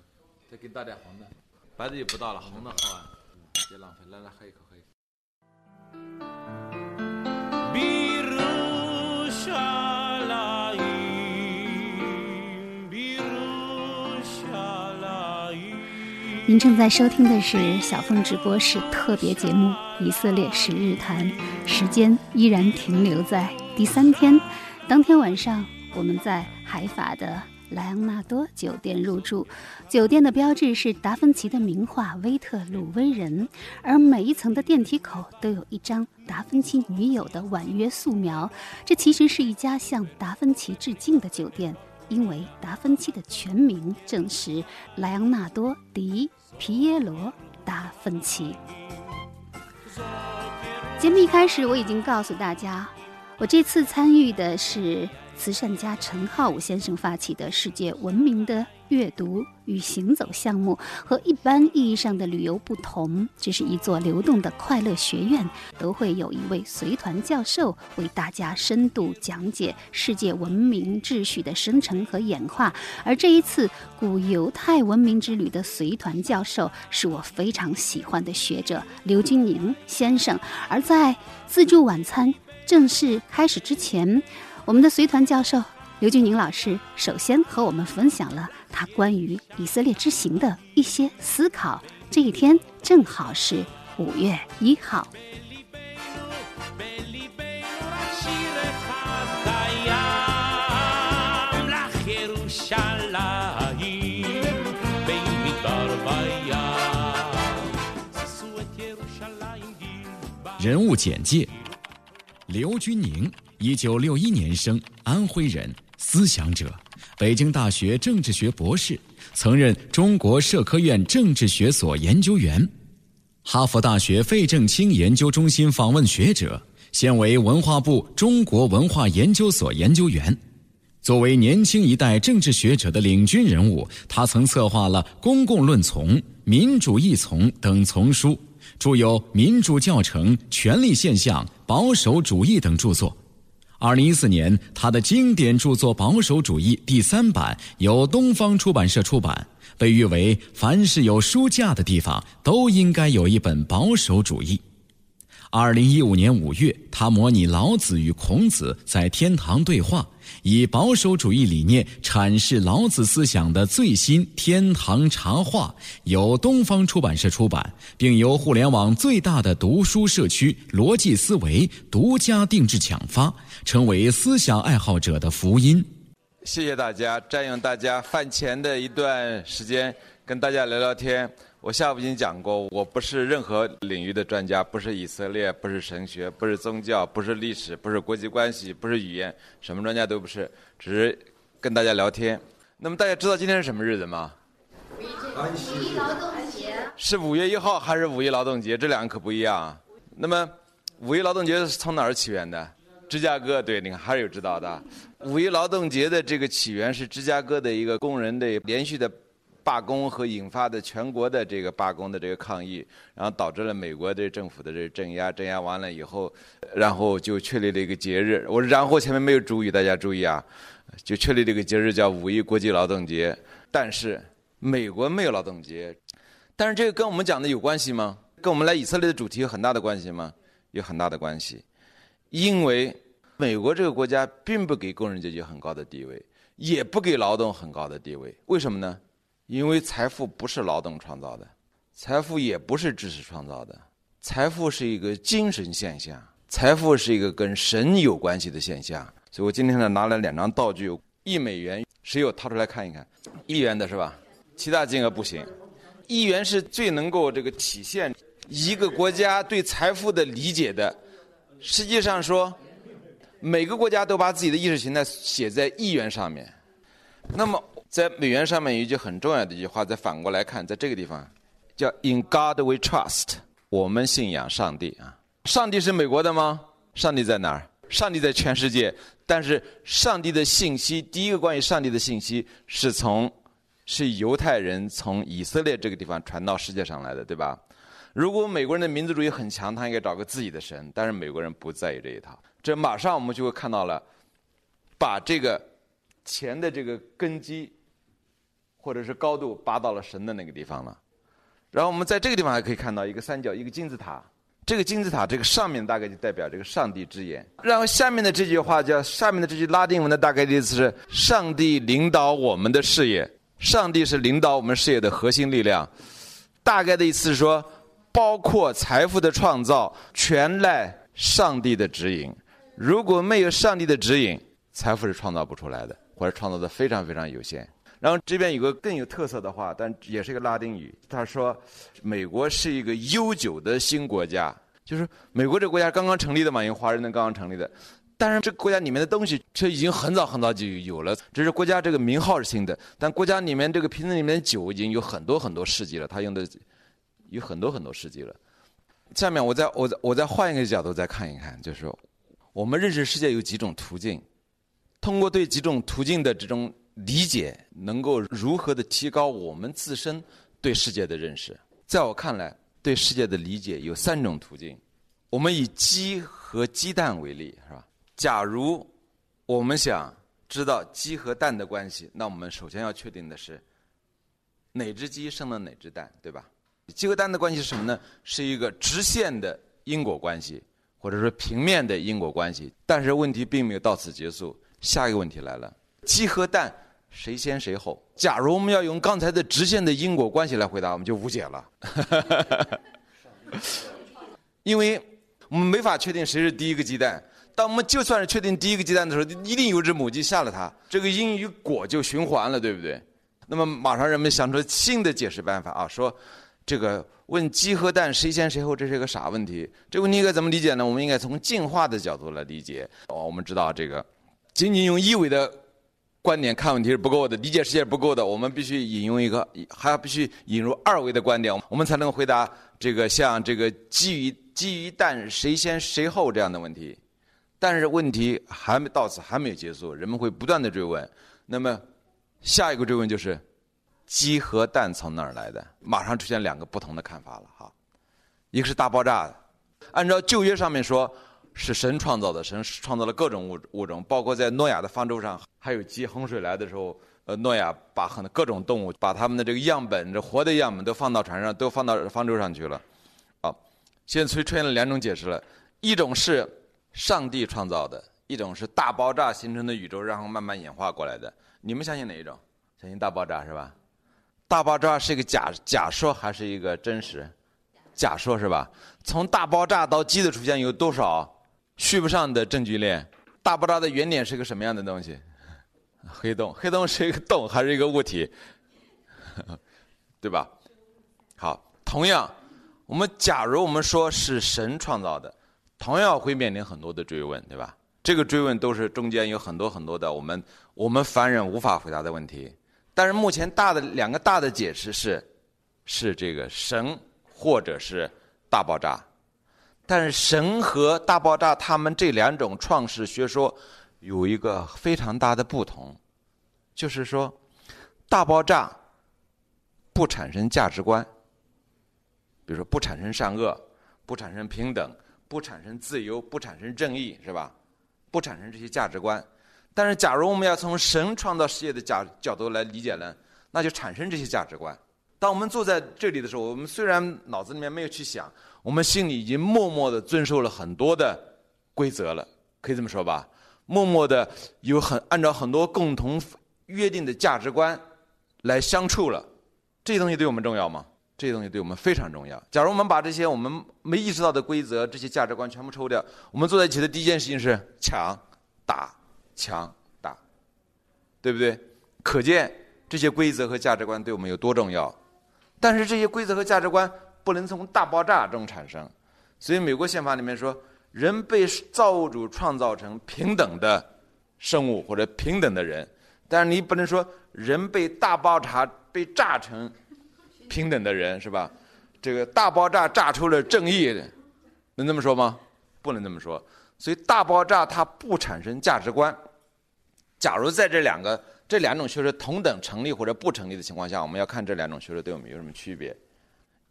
再给你倒点红的，白的就不倒了，红的好啊，别浪费。来来，喝一口。您正在收听的是小凤直播室特别节目《以色列十日谈》，时间依然停留在。第三天，当天晚上，我们在海法的莱昂纳多酒店入住。酒店的标志是达芬奇的名画《威特鲁威人》，而每一层的电梯口都有一张达芬奇女友的婉约素描。这其实是一家向达芬奇致敬的酒店，因为达芬奇的全名正是莱昂纳多·迪皮耶罗·达芬奇。节目一开始，我已经告诉大家。我这次参与的是慈善家陈浩武先生发起的世界闻名的阅读与行走项目，和一般意义上的旅游不同，这是一座流动的快乐学院，都会有一位随团教授为大家深度讲解世界文明秩序的生成和演化。而这一次古犹太文明之旅的随团教授是我非常喜欢的学者刘军宁先生，而在自助晚餐。正式开始之前，我们的随团教授刘俊宁老师首先和我们分享了他关于以色列之行的一些思考。这一天正好是五月一号。人物简介。刘军宁，一九六一年生，安徽人，思想者，北京大学政治学博士，曾任中国社科院政治学所研究员，哈佛大学费正清研究中心访问学者，现为文化部中国文化研究所研究员。作为年轻一代政治学者的领军人物，他曾策划了《公共论丛》《民主议丛》等丛书，著有《民主教程》《权力现象》《保守主义》等著作。二零一四年，他的经典著作《保守主义》第三版由东方出版社出版，被誉为凡是有书架的地方都应该有一本《保守主义》。二零一五年五月，他模拟老子与孔子在天堂对话，以保守主义理念阐释老子思想的最新《天堂茶话》由东方出版社出版，并由互联网最大的读书社区逻辑思维独家定制抢发，成为思想爱好者的福音。谢谢大家，占用大家饭前的一段时间，跟大家聊聊天。我下午已经讲过，我不是任何领域的专家，不是以色列，不是神学，不是宗教，不是历史，不是国际关系，不是语言，什么专家都不是，只是跟大家聊天。那么大家知道今天是什么日子吗？五一劳动节。是五月一号还是五一劳动节？这两个可不一样。那么五一劳动节是从哪儿起源的？芝加哥，对，你看还是有知道的。五一劳动节的这个起源是芝加哥的一个工人的连续的。罢工和引发的全国的这个罢工的这个抗议，然后导致了美国的政府的这个镇压，镇压完了以后，然后就确立了一个节日。我然后前面没有主语，大家注意啊，就确立这个节日叫五一国际劳动节。但是美国没有劳动节，但是这个跟我们讲的有关系吗？跟我们来以色列的主题有很大的关系吗？有很大的关系，因为美国这个国家并不给工人阶级很高的地位，也不给劳动很高的地位，为什么呢？因为财富不是劳动创造的，财富也不是知识创造的，财富是一个精神现象，财富是一个跟神有关系的现象。所以我今天呢拿了两张道具，一美元，谁有掏出来看一看？一元的是吧？其他金额不行。一元是最能够这个体现一个国家对财富的理解的。实际上说，每个国家都把自己的意识形态写在一元上面。那么。在美元上面有一句很重要的一句话，再反过来看，在这个地方叫 “In God we trust”，我们信仰上帝啊。上帝是美国的吗？上帝在哪儿？上帝在全世界。但是上帝的信息，第一个关于上帝的信息是从是犹太人从以色列这个地方传到世界上来的，对吧？如果美国人的民族主义很强，他应该找个自己的神。但是美国人不在意这一套。这马上我们就会看到了，把这个钱的这个根基。或者是高度拔到了神的那个地方了，然后我们在这个地方还可以看到一个三角，一个金字塔。这个金字塔这个上面大概就代表这个上帝之眼，然后下面的这句话叫下面的这句拉丁文的大概的意思是上帝领导我们的事业，上帝是领导我们事业的核心力量。大概的意思是说，包括财富的创造全赖上帝的指引，如果没有上帝的指引，财富是创造不出来的，或者创造的非常非常有限。然后这边有个更有特色的话，但也是一个拉丁语。他说：“美国是一个悠久的新国家，就是美国这个国家刚刚成立的嘛，因为华人的刚刚成立的。但是这个国家里面的东西却已经很早很早就有了。只是国家这个名号是新的，但国家里面这个瓶子里面的酒已经有很多很多世纪了。他用的有很多很多世纪了。下面我再我再我再换一个角度再看一看，就是我们认识世界有几种途径，通过对几种途径的这种。”理解能够如何的提高我们自身对世界的认识？在我看来，对世界的理解有三种途径。我们以鸡和鸡蛋为例，是吧？假如我们想知道鸡和蛋的关系，那我们首先要确定的是哪只鸡生了哪只蛋，对吧？鸡和蛋的关系是什么呢？是一个直线的因果关系，或者说平面的因果关系。但是问题并没有到此结束，下一个问题来了。鸡和蛋谁先谁后？假如我们要用刚才的直线的因果关系来回答，我们就无解了。因为我们没法确定谁是第一个鸡蛋。当我们就算是确定第一个鸡蛋的时候，一定有只母鸡下了它，这个因与果就循环了，对不对？那么马上人们想出新的解释办法啊，说这个问鸡和蛋谁先谁后，这是一个啥问题？这个问题应该怎么理解呢？我们应该从进化的角度来理解。哦，我们知道这个仅仅用一维的观点看问题是不够的，理解世界不够的。我们必须引用一个，还要必须引入二维的观点，我们才能回答这个像这个鸡与鸡与蛋谁先谁后这样的问题。但是问题还没到此还没有结束，人们会不断的追问。那么下一个追问就是。鸡和蛋从哪儿来的？马上出现两个不同的看法了哈，一个是大爆炸，按照旧约上面说是神创造的，神创造了各种物物种，包括在诺亚的方舟上，还有鸡洪水来的时候，呃，诺亚把很各种动物，把他们的这个样本，这活的样本都放到船上，都放到方舟上去了。啊，现在出出现了两种解释了，一种是上帝创造的，一种是大爆炸形成的宇宙，然后慢慢演化过来的。你们相信哪一种？相信大爆炸是吧？大爆炸是一个假假说还是一个真实？假说是吧？从大爆炸到鸡的出现有多少续不上的证据链？大爆炸的原点是个什么样的东西？黑洞，黑洞是一个洞还是一个物体？对吧？好，同样，我们假如我们说是神创造的，同样会面临很多的追问，对吧？这个追问都是中间有很多很多的我们我们凡人无法回答的问题。但是目前大的两个大的解释是，是这个神或者是大爆炸，但是神和大爆炸他们这两种创世学说有一个非常大的不同，就是说大爆炸不产生价值观，比如说不产生善恶，不产生平等，不产生自由，不产生正义，是吧？不产生这些价值观。但是，假如我们要从神创造世界的角角度来理解呢，那就产生这些价值观。当我们坐在这里的时候，我们虽然脑子里面没有去想，我们心里已经默默的遵守了很多的规则了，可以这么说吧？默默的有很按照很多共同约定的价值观来相处了。这些东西对我们重要吗？这些东西对我们非常重要。假如我们把这些我们没意识到的规则、这些价值观全部抽掉，我们坐在一起的第一件事情是抢、打。抢打，对不对？可见这些规则和价值观对我们有多重要。但是这些规则和价值观不能从大爆炸中产生。所以美国宪法里面说，人被造物主创造成平等的生物或者平等的人。但是你不能说人被大爆炸被炸成平等的人，是吧？这个大爆炸炸出了正义，能这么说吗？不能这么说。所以大爆炸它不产生价值观。假如在这两个这两种学说同等成立或者不成立的情况下，我们要看这两种学说对我们有什么区别。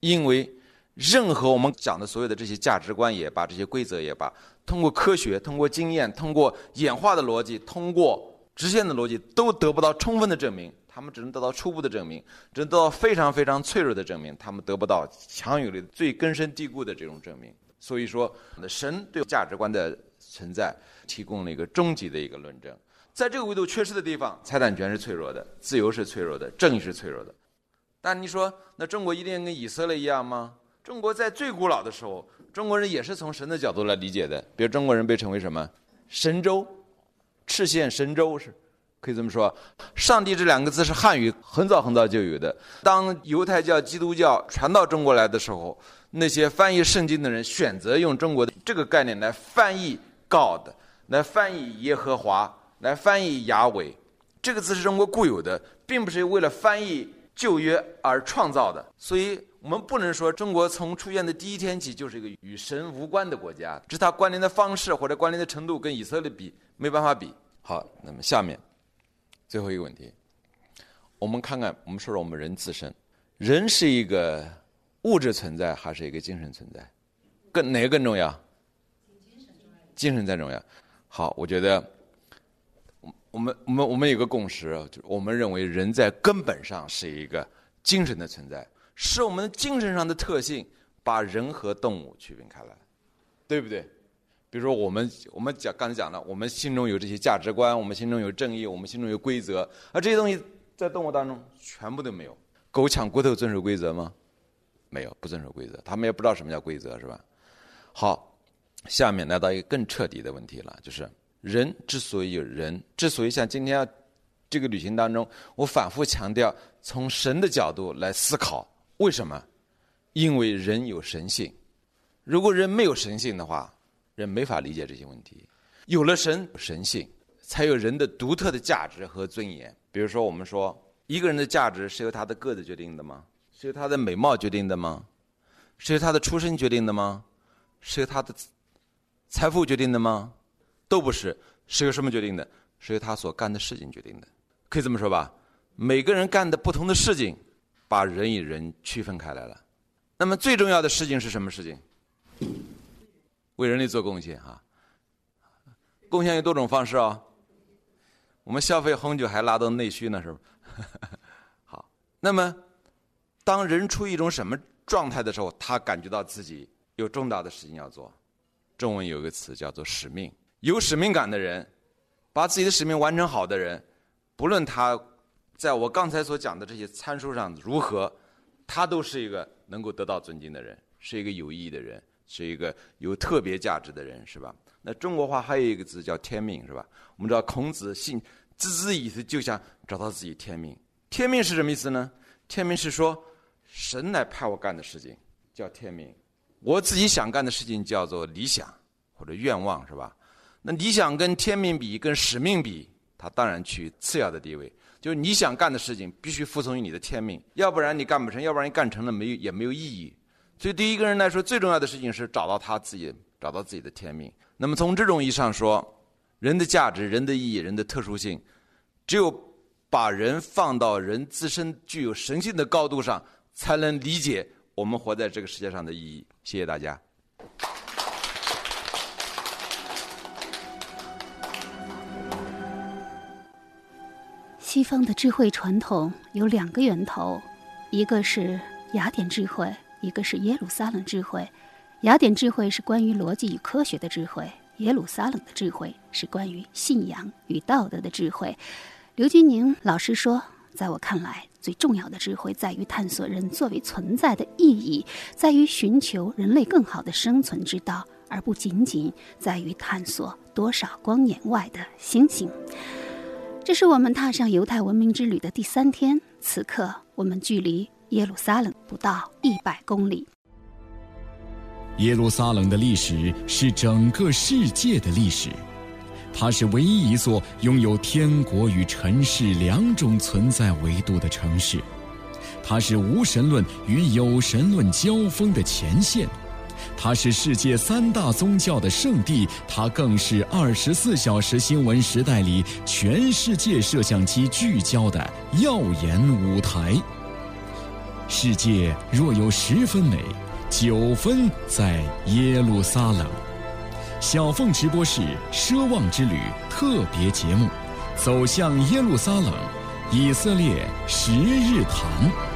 因为任何我们讲的所有的这些价值观也罢，这些规则也罢，通过科学、通过经验、通过演化的逻辑、通过直线的逻辑，都得不到充分的证明。他们只能得到初步的证明，只能得到非常非常脆弱的证明。他们得不到强有力、最根深蒂固的这种证明。所以说，神对价值观的存在提供了一个终极的一个论证。在这个维度缺失的地方，财产权是脆弱的，自由是脆弱的，正义是脆弱的。但你说，那中国一定跟以色列一样吗？中国在最古老的时候，中国人也是从神的角度来理解的。比如中国人被称为什么？神州，赤县神州是，可以这么说。上帝这两个字是汉语很早很早就有的。当犹太教、基督教传到中国来的时候。那些翻译圣经的人选择用中国的这个概念来翻译 God，来翻译耶和华，来翻译雅伟，这个字是中国固有的，并不是为了翻译旧约而创造的。所以我们不能说中国从出现的第一天起就是一个与神无关的国家，只是它关联的方式或者关联的程度跟以色列比没办法比。好，那么下面最后一个问题，我们看看，我们说说我们人自身，人是一个。物质存在还是一个精神存在，更哪个更重要？精神最重要。好，我觉得，我们我们我们有个共识，就是我们认为人在根本上是一个精神的存在，是我们精神上的特性把人和动物区分开来，对不对？比如说我们我们讲刚才讲了，我们心中有这些价值观，我们心中有正义，我们心中有规则，而这些东西在动物当中全部都没有。狗抢骨头遵守规则吗？没有，不遵守规则，他们也不知道什么叫规则，是吧？好，下面来到一个更彻底的问题了，就是人之所以有人，之所以像今天要这个旅行当中，我反复强调从神的角度来思考，为什么？因为人有神性。如果人没有神性的话，人没法理解这些问题。有了神神性，才有人的独特的价值和尊严。比如说，我们说一个人的价值是由他的个子决定的吗？是由他的美貌决定的吗？是由他的出身决定的吗？是由他的财富决定的吗？都不是，是由什么决定的？是由他所干的事情决定的。可以这么说吧？每个人干的不同的事情，把人与人区分开来了。那么最重要的事情是什么事情？为人类做贡献啊！贡献有多种方式哦。我们消费红酒还拉动内需呢，是吧？好，那么当人处于一种什么状态的时候，他感觉到自己有重大的事情要做。中文有一个词叫做使命。有使命感的人，把自己的使命完成好的人，不论他在我刚才所讲的这些参数上如何，他都是一个能够得到尊敬的人，是一个有意义的人，是一个有特别价值的人，是吧？那中国话还有一个字叫天命，是吧？我们知道孔子信孜孜以思，就想找到自己天命。天命是什么意思呢？天命是说神来派我干的事情叫天命，我自己想干的事情叫做理想或者愿望，是吧？那理想跟天命比，跟使命比，它当然去次要的地位。就是你想干的事情，必须服从于你的天命，要不然你干不成，要不然你干成了没有也没有意义。所以，对一个人来说，最重要的事情是找到他自己，找到自己的天命。那么，从这种意义上说，人的价值、人的意义、人的特殊性，只有把人放到人自身具有神性的高度上，才能理解我们活在这个世界上的意义。谢谢大家。西方的智慧传统有两个源头，一个是雅典智慧，一个是耶路撒冷智慧。雅典智慧是关于逻辑与科学的智慧，耶路撒冷的智慧是关于信仰与道德的智慧。刘金宁老师说，在我看来，最重要的智慧在于探索人作为存在的意义，在于寻求人类更好的生存之道，而不仅仅在于探索多少光年外的星星。这是我们踏上犹太文明之旅的第三天，此刻我们距离耶路撒冷不到一百公里。耶路撒冷的历史是整个世界的历史，它是唯一一座拥有天国与尘世两种存在维度的城市，它是无神论与有神论交锋的前线。它是世界三大宗教的圣地，它更是二十四小时新闻时代里全世界摄像机聚焦的耀眼舞台。世界若有十分美，九分在耶路撒冷。小凤直播室《奢望之旅》特别节目，走向耶路撒冷，以色列十日谈。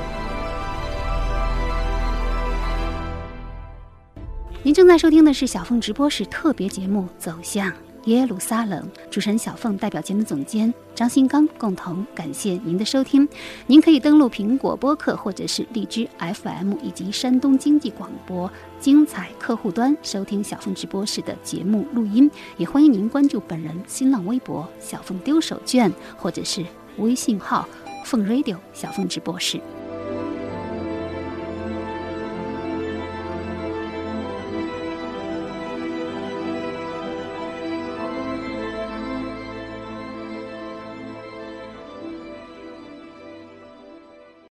您正在收听的是小凤直播室特别节目《走向耶路撒冷》，主持人小凤代表节目总监张新刚共同感谢您的收听。您可以登录苹果播客或者是荔枝 FM 以及山东经济广播精彩客户端收听小凤直播室的节目录音，也欢迎您关注本人新浪微博“小凤丢手绢”或者是微信号“凤 radio 小凤直播室”。